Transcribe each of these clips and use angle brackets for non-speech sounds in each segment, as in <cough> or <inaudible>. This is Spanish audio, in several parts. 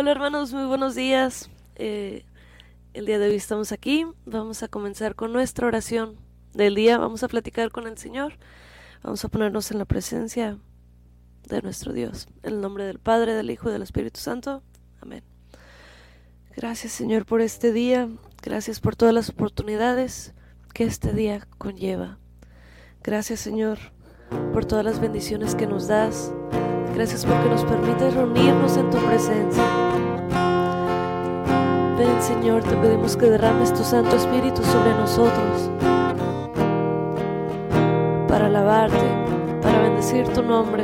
Hola hermanos, muy buenos días. Eh, el día de hoy estamos aquí. Vamos a comenzar con nuestra oración del día. Vamos a platicar con el Señor. Vamos a ponernos en la presencia de nuestro Dios. En el nombre del Padre, del Hijo y del Espíritu Santo. Amén. Gracias Señor por este día. Gracias por todas las oportunidades que este día conlleva. Gracias Señor por todas las bendiciones que nos das. Gracias porque nos permites reunirnos en tu presencia. Ven Señor, te pedimos que derrames tu Santo Espíritu sobre nosotros para alabarte, para bendecir tu nombre,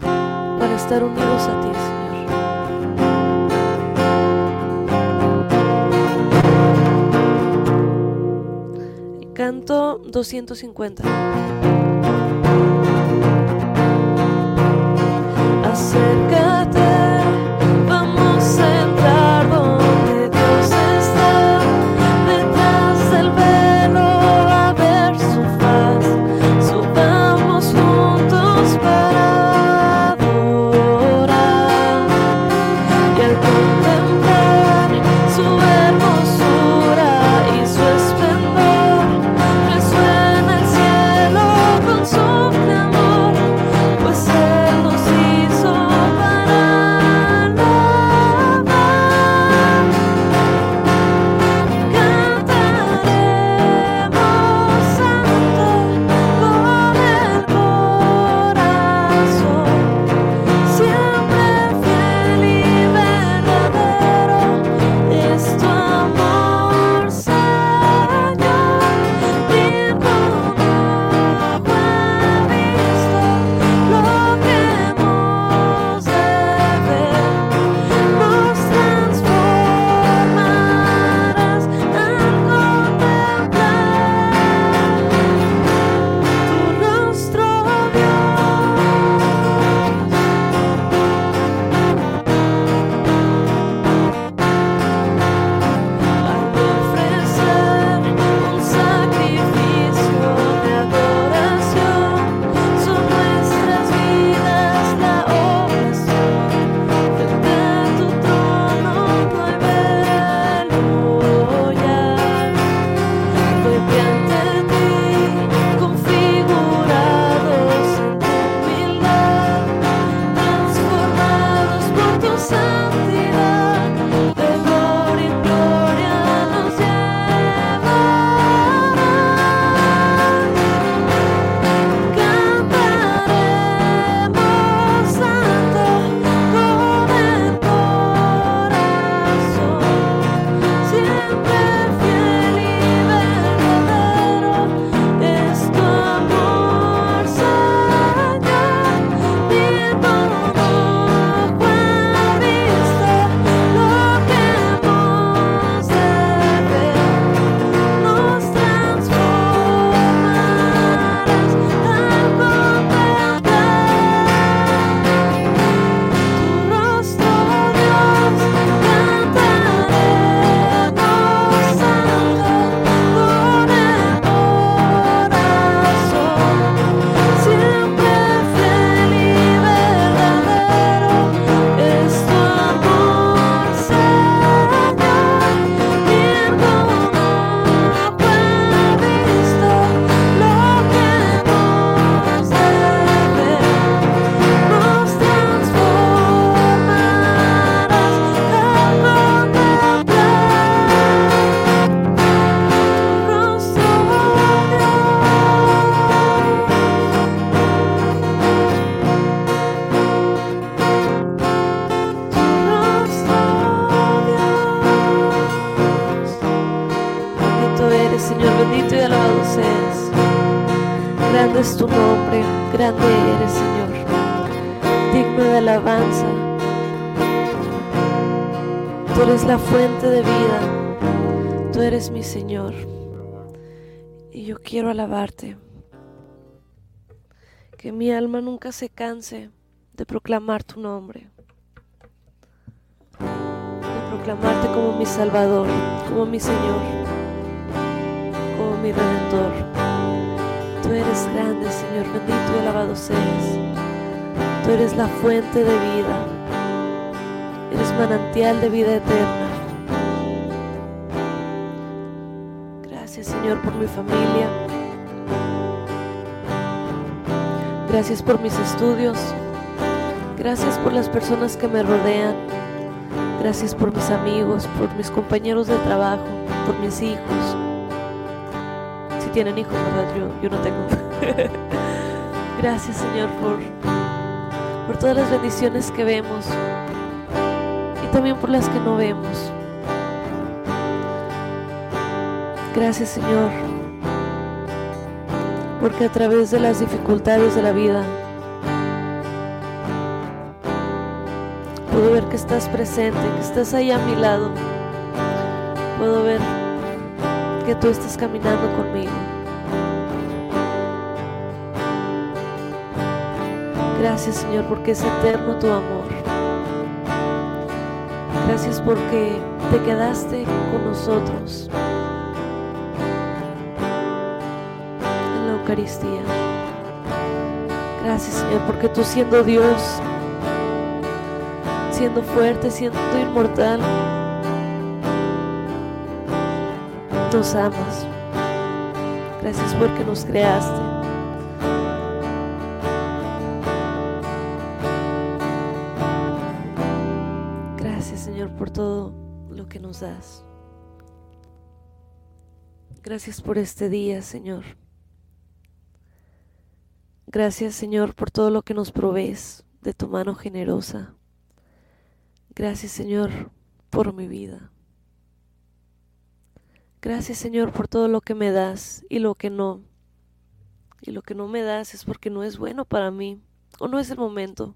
para estar unidos a ti, Señor. Canto 250. la quiero alabarte. Que mi alma nunca se canse de proclamar tu nombre. De proclamarte como mi Salvador, como mi Señor, como mi Redentor. Tú eres grande, Señor, bendito y alabado seas. Tú eres la fuente de vida. manantial de vida eterna. Gracias Señor por mi familia. Gracias por mis estudios. Gracias por las personas que me rodean. Gracias por mis amigos, por mis compañeros de trabajo, por mis hijos. Si tienen hijos, ¿verdad? Yo, no tengo. <laughs> Gracias Señor por todas las bendiciones que vemos y también por las que no vemos. Gracias Señor, porque a través de las dificultades de la vida Puedo ver que estás presente, que estás ahí a mi lado. Puedo ver que tú estás caminando conmigo. Gracias Señor porque es eterno tu amor. Gracias porque te quedaste con nosotros Eucaristía. Gracias Señor porque tú siendo Dios siendo fuerte, siendo inmortal. Nos amas. Gracias porque nos creaste. Gracias Señor por todo lo que nos das. Gracias por este día, Señor. Gracias, Señor, por todo lo que nos provees de tu mano generosa. Gracias Señor por mi vida. Gracias Señor por todo lo que me das y lo que no. Y lo que no me das es porque no es bueno para mí o no es el momento.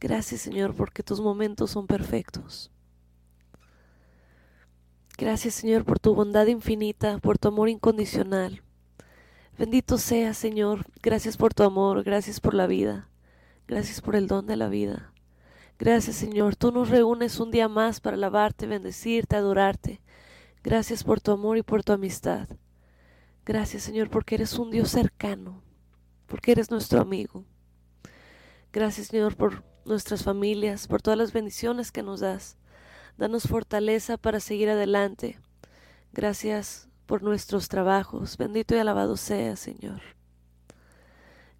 Gracias Señor porque tus momentos son perfectos. Gracias Señor por tu bondad infinita, por tu amor incondicional. Bendito sea Señor, gracias por tu amor, gracias por la vida, gracias por el don de la vida. Gracias Señor, tú nos reúnes un día más para alabarte, bendecirte, adorarte. Gracias por tu amor y por tu amistad. Gracias Señor porque eres un Dios cercano, porque eres nuestro amigo. Gracias Señor por nuestras familias, por todas las bendiciones que nos das. Danos fortaleza para seguir adelante. Gracias por nuestros trabajos. Bendito y alabado sea, Señor.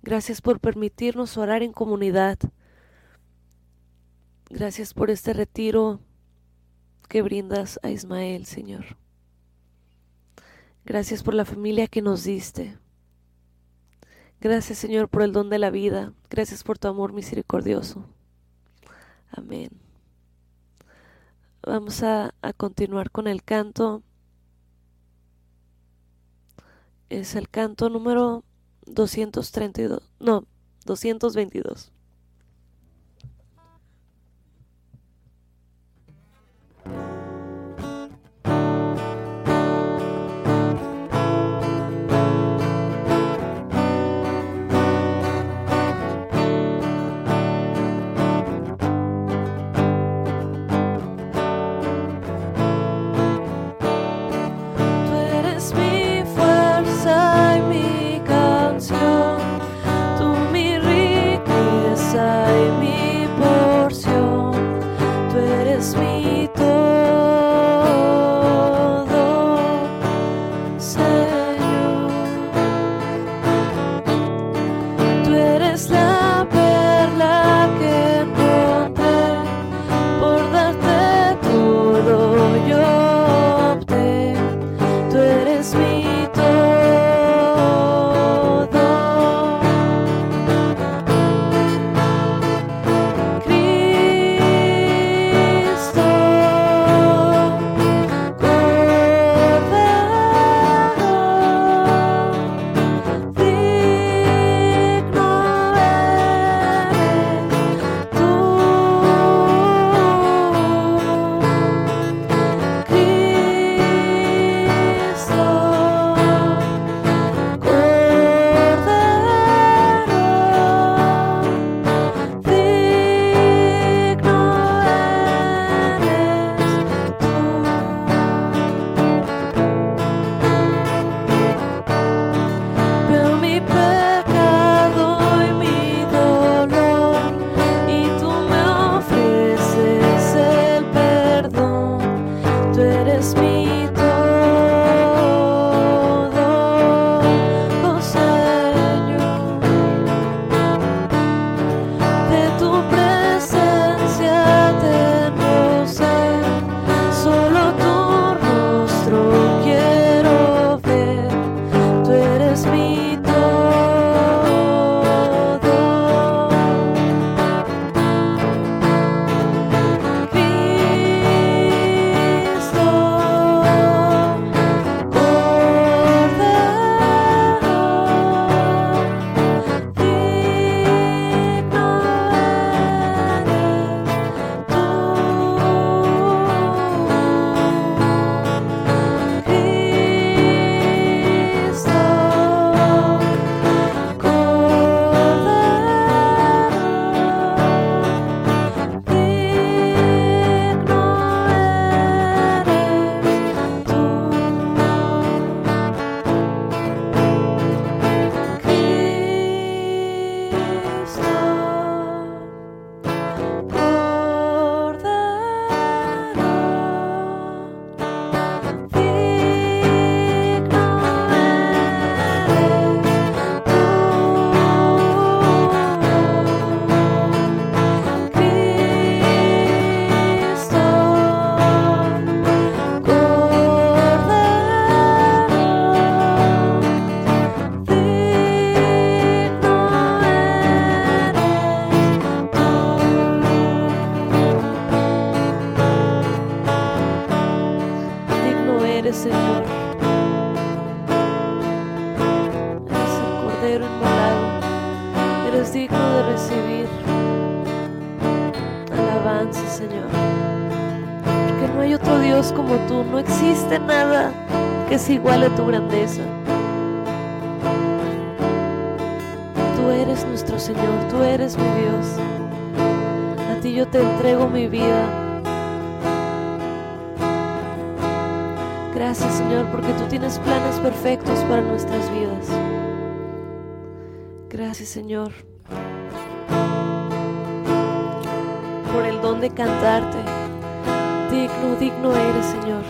Gracias por permitirnos orar en comunidad Gracias por este retiro que brindas a Ismael, Señor. Gracias por la familia que nos diste. Gracias, Señor, por el don de la vida. Gracias por tu amor misericordioso. Amén. Vamos a, a continuar con el canto. Es el canto número 232. No, 222. Cordero inmolado. Eres digno de recibir alabanza, Señor. Porque no hay otro Dios como tú. No existe nada que se iguale a tu grandeza. Tú eres nuestro Señor. Tú eres mi Dios. A ti yo te entrego mi vida. Gracias Señor porque tú tienes planes perfectos para nuestras vidas. Gracias Señor por el don de cantarte. Digno, digno eres Señor.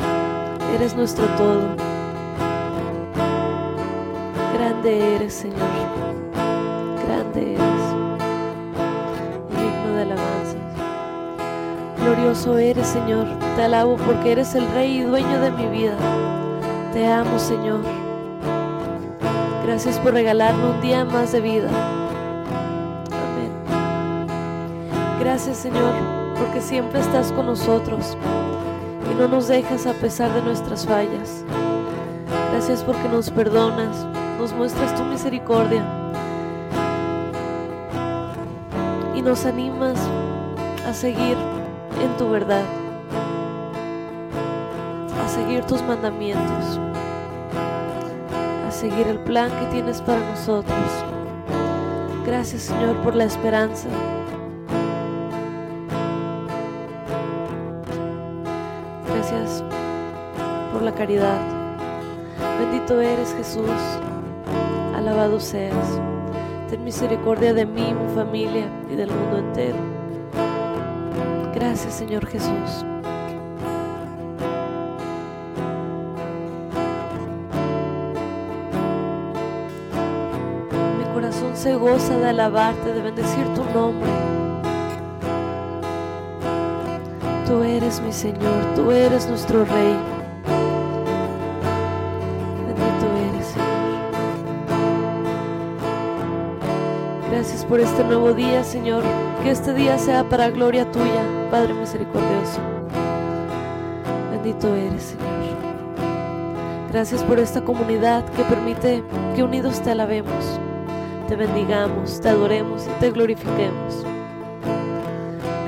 Eres nuestro todo. Grande eres Señor. Grande eres. Digno de alabanza. Glorioso eres Señor. Te alabo porque eres el Rey y dueño de mi vida. Te amo Señor. Gracias por regalarme un día más de vida. Amén. Gracias Señor porque siempre estás con nosotros y no nos dejas a pesar de nuestras fallas. Gracias porque nos perdonas, nos muestras tu misericordia y nos animas a seguir en tu verdad, a seguir tus mandamientos, seguir el plan que tienes para nosotros. Gracias Señor por la esperanza. Gracias por la caridad. Bendito eres Jesús. Alabado seas. Ten misericordia de mí, mi familia y del mundo entero. Gracias Señor Jesús. Goza de alabarte, de bendecir tu nombre. Tú eres mi Señor, tú eres nuestro Rey. Bendito eres, Señor. Gracias por este nuevo día, Señor. Que este día sea para gloria tuya, Padre misericordioso. Bendito eres, Señor. Gracias por esta comunidad que permite que unidos te alabemos, te bendigamos, te adoremos y te glorifiquemos.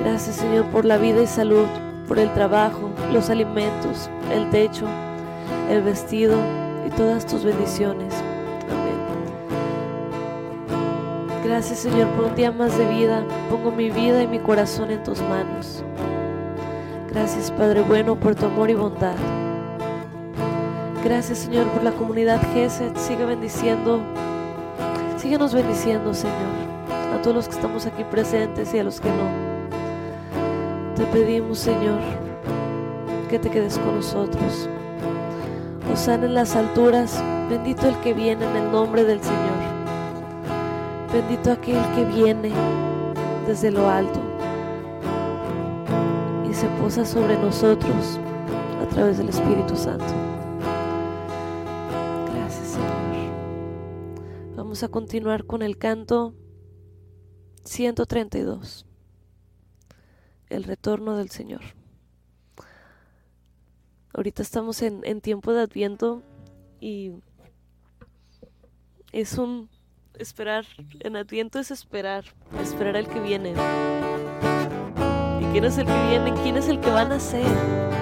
Gracias, Señor, por la vida y salud, por el trabajo, los alimentos, el techo, el vestido y todas tus bendiciones. Amén. Gracias Señor por un día más de vida. Pongo mi vida y mi corazón en tus manos. Gracias Padre bueno por tu amor y bondad. Gracias Señor por la comunidad GESET. Sigue bendiciendo. Síguenos bendiciendo Señor. A todos los que estamos aquí presentes y a los que no. Te pedimos Señor que te quedes con nosotros. Osana en las alturas. Bendito el que viene en el nombre del Señor. Bendito aquel que viene desde lo alto y se posa sobre nosotros a través del Espíritu Santo. Vamos a continuar con el canto 132. El retorno del Señor. Ahorita estamos en, tiempo de adviento y es un esperar, en Adviento es esperar, esperar al que viene. ¿Y quién es el que viene? ¿Quién es el que va a nacer?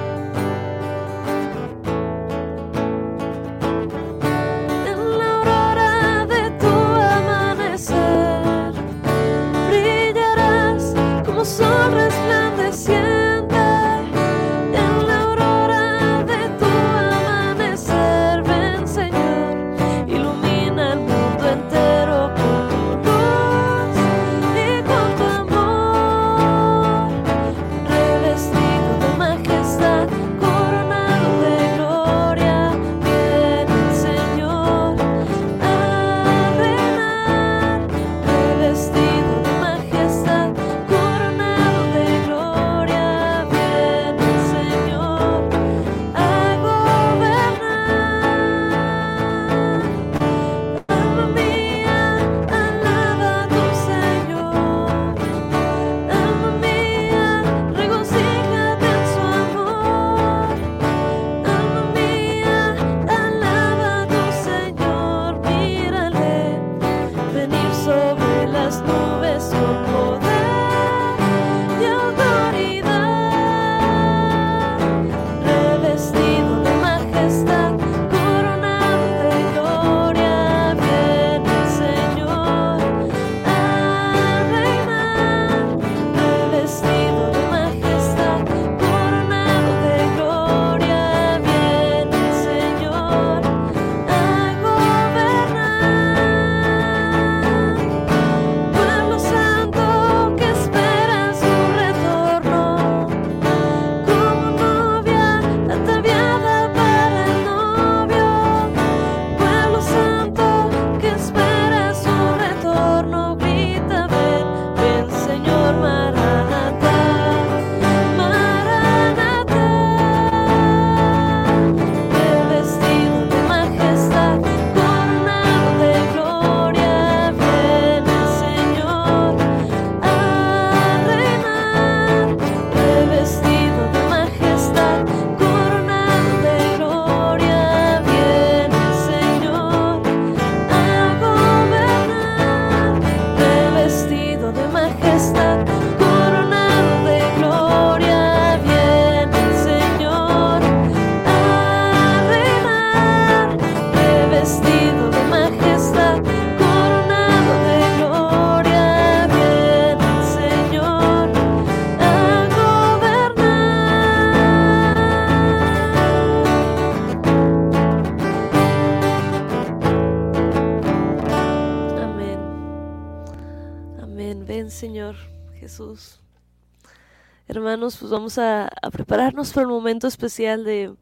Pues vamos a, prepararnos para el momento especial de,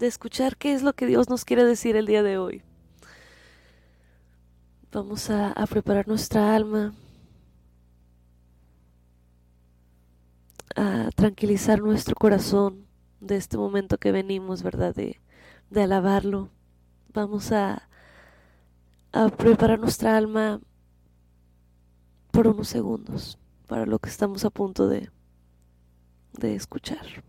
escuchar qué es lo que Dios nos quiere decir el día de hoy. Vamos a, preparar nuestra alma, a tranquilizar nuestro corazón de este momento que venimos, ¿verdad? De, de alabarlo. Vamos a preparar nuestra alma por unos segundos para lo que estamos a punto de, de escuchar.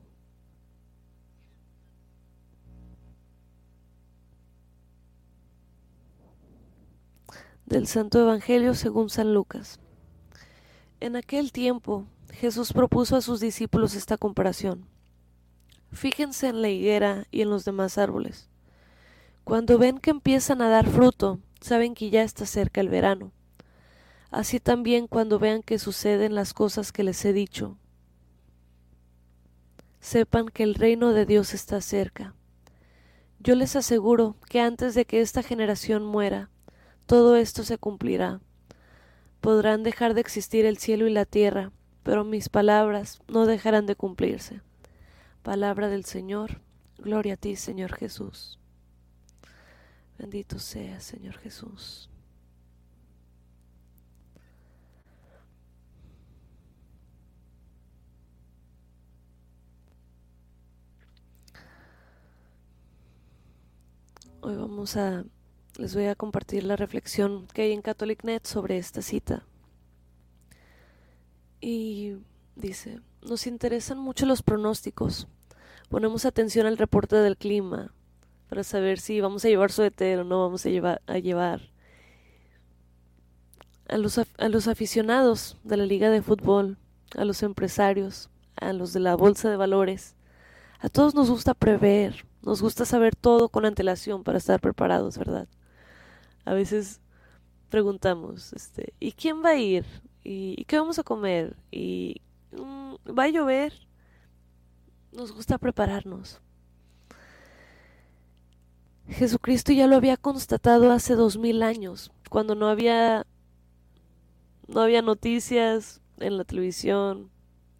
Del Santo Evangelio según San Lucas. En aquel tiempo Jesús propuso a sus discípulos esta comparación. Fíjense en la higuera y en los demás árboles. Cuando ven que empiezan a dar fruto, saben que ya está cerca el verano. Así también cuando vean que suceden las cosas que les he dicho, sepan que el reino de Dios está cerca. Yo les aseguro que antes de que esta generación muera, todo esto se cumplirá. Podrán dejar de existir el cielo y la tierra, pero mis palabras no dejarán de cumplirse. Palabra del Señor, gloria a ti, Señor Jesús. Bendito sea, Señor Jesús. Hoy vamos a, les voy a compartir la reflexión que hay en CatholicNet sobre esta cita. Y dice, nos interesan mucho los pronósticos. Ponemos atención al reporte del clima para saber si vamos a llevar suéter o no vamos a llevar. A, llevar. A, los, a los aficionados de la liga de fútbol, a los empresarios, a los de la bolsa de valores, a todos nos gusta prever, nos gusta saber todo con antelación para estar preparados, ¿verdad? A veces preguntamos, este, ¿y quién va a ir? ¿Y, qué vamos a comer? ¿Y mm, va a llover? Nos gusta prepararnos. Jesucristo ya lo había constatado hace dos mil años, cuando no había no había noticias en la televisión,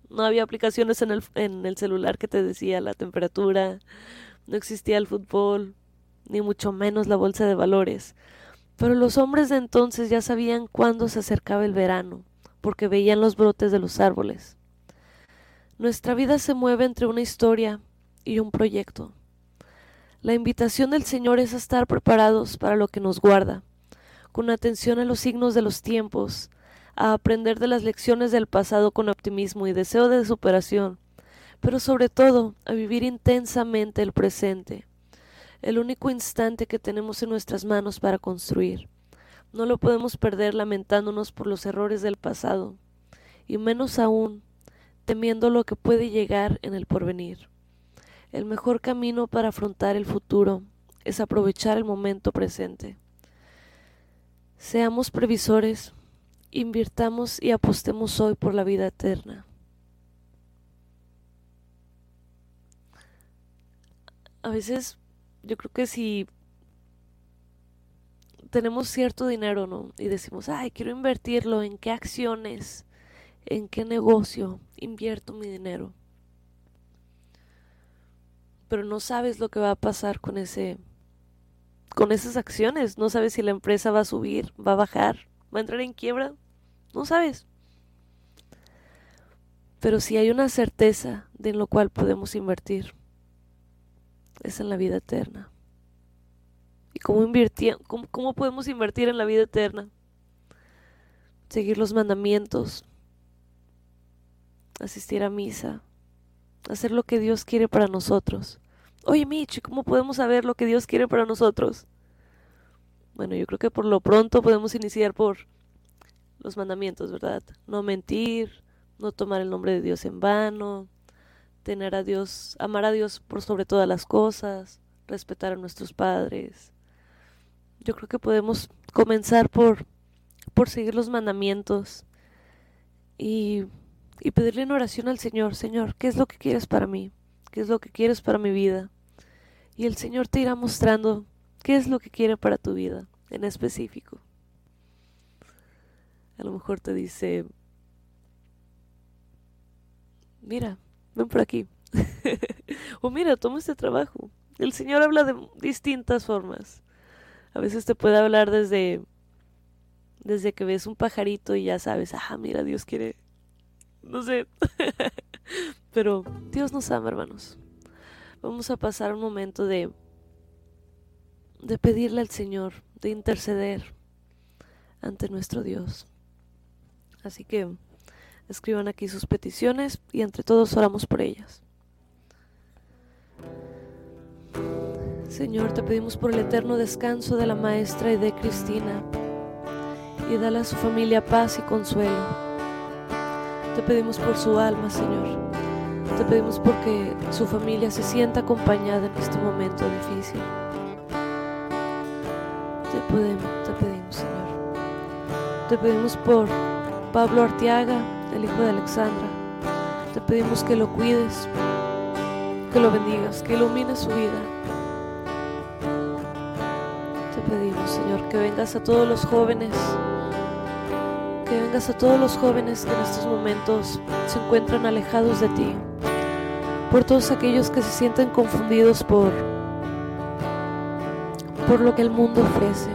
no había aplicaciones en el, en el celular que te decía la temperatura, no existía el fútbol, ni mucho menos la bolsa de valores. Pero los hombres de entonces ya sabían cuándo se acercaba el verano, porque veían los brotes de los árboles. Nuestra vida se mueve entre una historia y un proyecto. La invitación del Señor es a estar preparados para lo que nos guarda, con atención a los signos de los tiempos, a aprender de las lecciones del pasado con optimismo y deseo de superación, pero sobre todo a vivir intensamente el presente, el único instante que tenemos en nuestras manos para construir. No lo podemos perder lamentándonos por los errores del pasado, y menos aún temiendo lo que puede llegar en el porvenir. El mejor camino para afrontar el futuro es aprovechar el momento presente. Seamos previsores, invirtamos y apostemos hoy por la vida eterna. A veces yo creo que si tenemos cierto dinero, ¿no? Y decimos, ay, quiero invertirlo, ¿en qué acciones? ¿En qué negocio invierto mi dinero? Pero no sabes lo que va a pasar con ese con esas acciones, no sabes si la empresa va a subir, va a bajar, va a entrar en quiebra, no sabes. Pero si hay una certeza de lo cual podemos invertir es en la vida eterna. ¿Y cómo, cómo, cómo podemos invertir en la vida eterna? Seguir los mandamientos, asistir a misa, hacer lo que Dios quiere para nosotros. Oye, Michi, ¿cómo podemos saber lo que Dios quiere para nosotros? Bueno, yo creo que por lo pronto podemos iniciar por los mandamientos, ¿verdad? No mentir, no tomar el nombre de Dios en vano, tener a Dios, amar a Dios por sobre todas las cosas, respetar a nuestros padres. Yo creo que podemos comenzar por, por seguir los mandamientos y, y pedirle en oración al Señor, Señor, ¿qué es lo que quieres para mí? ¿Qué es lo que quieres para mi vida? Y el Señor te irá mostrando qué es lo que quiere para tu vida en específico. A lo mejor te dice, mira, ven por aquí. <laughs> o mira, toma este trabajo. El Señor habla de distintas formas. A veces te puede hablar desde desde que ves un pajarito y ya sabes, ah, mira, Dios quiere no sé. <laughs> Pero Dios nos ama, hermanos. Vamos a pasar un momento de de pedirle al Señor, de interceder ante nuestro Dios. Así que escriban aquí sus peticiones y entre todos oramos por ellas. Señor, te pedimos por el eterno descanso de la maestra y de Cristina y dale a su familia paz y consuelo. Te pedimos por su alma, Señor. Te pedimos porque su familia se sienta acompañada en este momento difícil. Te pedimos, te pedimos, Señor. Te pedimos por Pablo Arteaga, el hijo de Alexandra. Te pedimos que lo cuides, que lo bendigas, que ilumines su vida. Te pedimos, Señor, que vengas a todos los jóvenes, que vengas a todos los jóvenes que en estos momentos se encuentran alejados de ti, por todos aquellos que se sienten confundidos por por lo que el mundo ofrece,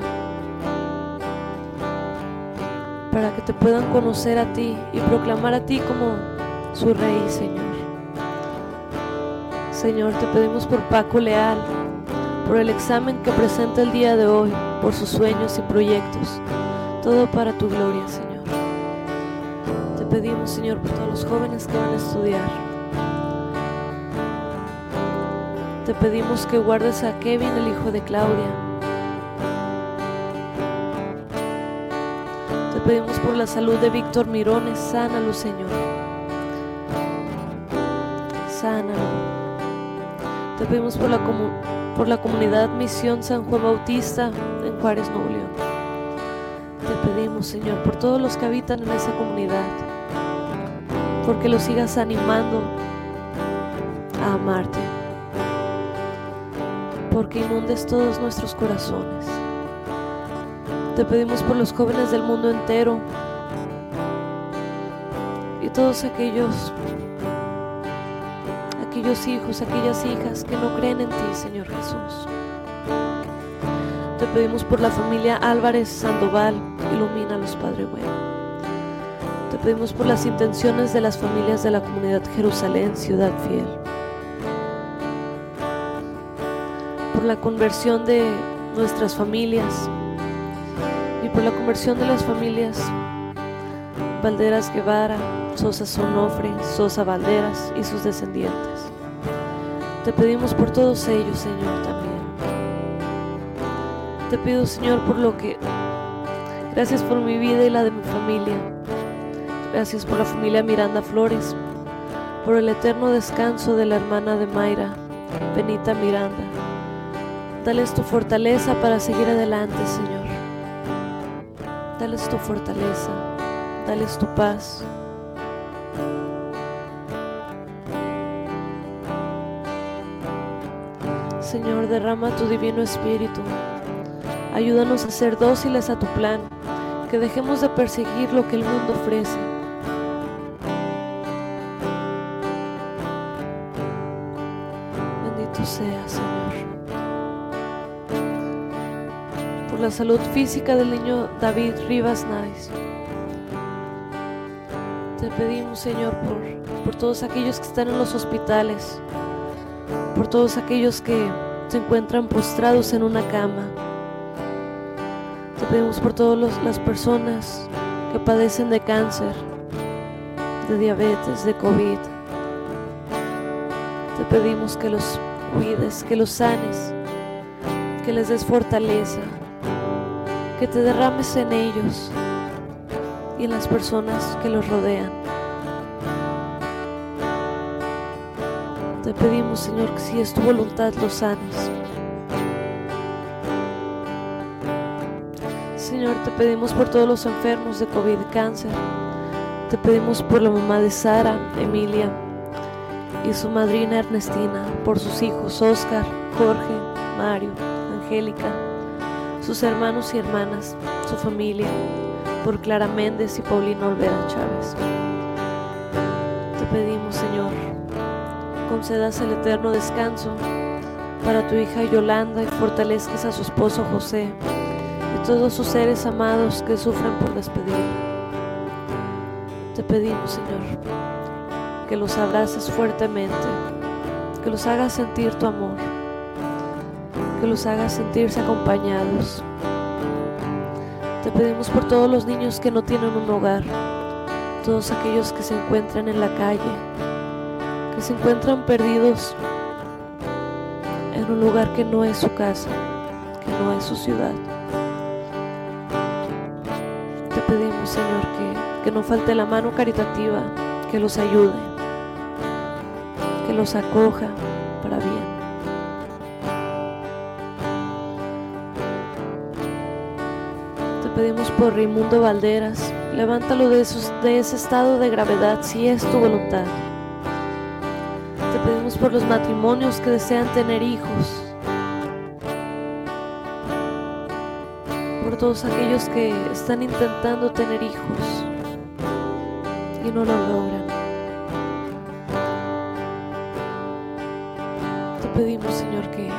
para que te puedan conocer a ti y proclamar a ti como su rey, Señor. Señor, te pedimos por Paco Leal, por el examen que presenta el día de hoy, por sus sueños y proyectos, todo para tu gloria, Señor. Te pedimos, Señor, por todos los jóvenes que van a estudiar. Te pedimos que guardes a Kevin, el hijo de Claudia. Pedimos por la salud de Víctor Mirones, sánalo, Señor. Sánalo. Te pedimos por la, por la comunidad Misión San Juan Bautista en Juárez, Nuevo León. Te pedimos, Señor, por todos los que habitan en esa comunidad, porque los sigas animando a amarte porque inundes todos nuestros corazones. Te pedimos por los jóvenes del mundo entero y todos aquellos aquellos hijos, aquellas hijas que no creen en ti, Señor Jesús. Te pedimos por la familia Álvarez Sandoval, ilumínalos, Padre bueno. Te pedimos por las intenciones de las familias de la comunidad Jerusalén, ciudad fiel. por la conversión de nuestras familias por la conversión de las familias Valderas Guevara, Sosa Sonofre, Sosa Valderas y sus descendientes. Te pedimos por todos ellos, Señor, también. Te pido, Señor, por lo que... Gracias por mi vida y la de mi familia. Gracias por la familia Miranda Flores, por el eterno descanso de la hermana de Mayra, Benita Miranda Dales tu fortaleza para seguir adelante, Señor. Dales tu fortaleza. Dales tu paz. Señor, derrama tu divino espíritu. Ayúdanos a ser dóciles a tu plan, que dejemos de perseguir lo que el mundo ofrece. La salud física del niño David Rivas Nice. Te pedimos, Señor, por, por todos aquellos que están en los hospitales, por todos aquellos que se encuentran postrados en una cama. Te pedimos por todas las personas que padecen de cáncer, de diabetes, de COVID. Te pedimos que los cuides, que los sanes, que les des fortaleza, que te derrames en ellos y en las personas que los rodean. Te pedimos, Señor, que si es tu voluntad los sanes. Señor, te pedimos por todos los enfermos de COVID y cáncer. Te pedimos por la mamá de Sara, Emilia, y su madrina Ernestina, por sus hijos Oscar, Jorge, Mario, Angélica, sus hermanos y hermanas, su familia, por Clara Méndez y Paulino Olvera Chávez. Te pedimos, Señor, concedas el eterno descanso para tu hija Yolanda y fortalezcas a su esposo José y todos sus seres amados que sufren por despedirla. Te pedimos, Señor, que los abraces fuertemente, que los hagas sentir tu amor, que los hagas sentirse acompañados. Te pedimos por todos los niños que no tienen un hogar, todos aquellos que se encuentran en la calle, que se encuentran perdidos en un lugar que no es su casa, que no es su ciudad. Te pedimos, Señor, que, que no falte la mano caritativa, que los ayude, que los acoja pedimos por Raimundo Valderas, levántalo de ese estado de gravedad si es tu voluntad. Te pedimos por los matrimonios que desean tener hijos, por todos aquellos que están intentando tener hijos y no lo logran. Te pedimos, Señor, que,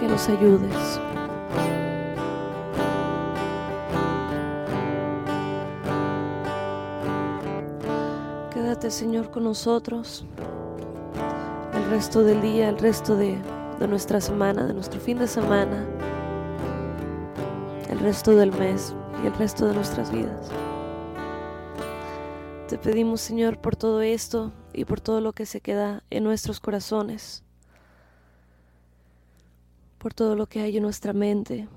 que los ayudes. Quédate, Señor, con nosotros el resto del día, el resto de, de nuestra semana, de nuestro fin de semana, el resto del mes y el resto de nuestras vidas. Te pedimos, Señor, por todo esto y por todo lo que se queda en nuestros corazones, por todo lo que hay en nuestra mente,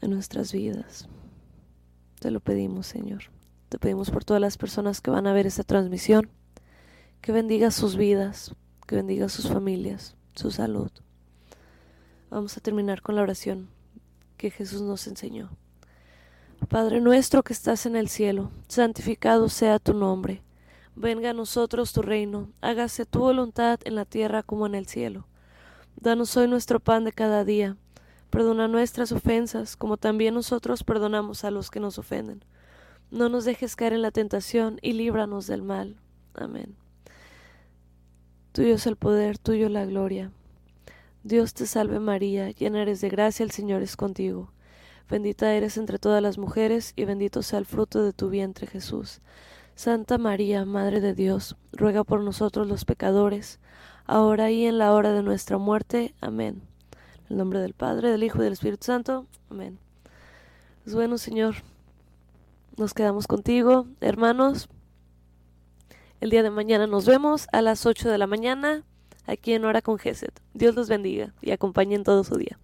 en nuestras vidas. Te lo pedimos, Señor. Te pedimos por todas las personas que van a ver esta transmisión, que bendiga sus vidas, que bendiga sus familias, su salud. Vamos a terminar con la oración que Jesús nos enseñó. Padre nuestro que estás en el cielo, santificado sea tu nombre. Venga a nosotros tu reino, hágase tu voluntad en la tierra como en el cielo. Danos hoy nuestro pan de cada día. Perdona nuestras ofensas, como también nosotros perdonamos a los que nos ofenden. No nos dejes caer en la tentación y líbranos del mal. Amén. Tuyo es el poder, tuyo la gloria. Dios te salve María, llena eres de gracia, el Señor es contigo. Bendita eres entre todas las mujeres y bendito sea el fruto de tu vientre Jesús. Santa María, Madre de Dios, ruega por nosotros los pecadores, ahora y en la hora de nuestra muerte. Amén. En el nombre del Padre, del Hijo y del Espíritu Santo. Amén. Pues bueno, Señor, nos quedamos contigo, hermanos. El día de mañana nos vemos a las 8 de la mañana aquí en Hora con Geset. Dios los bendiga y acompañen todo su día.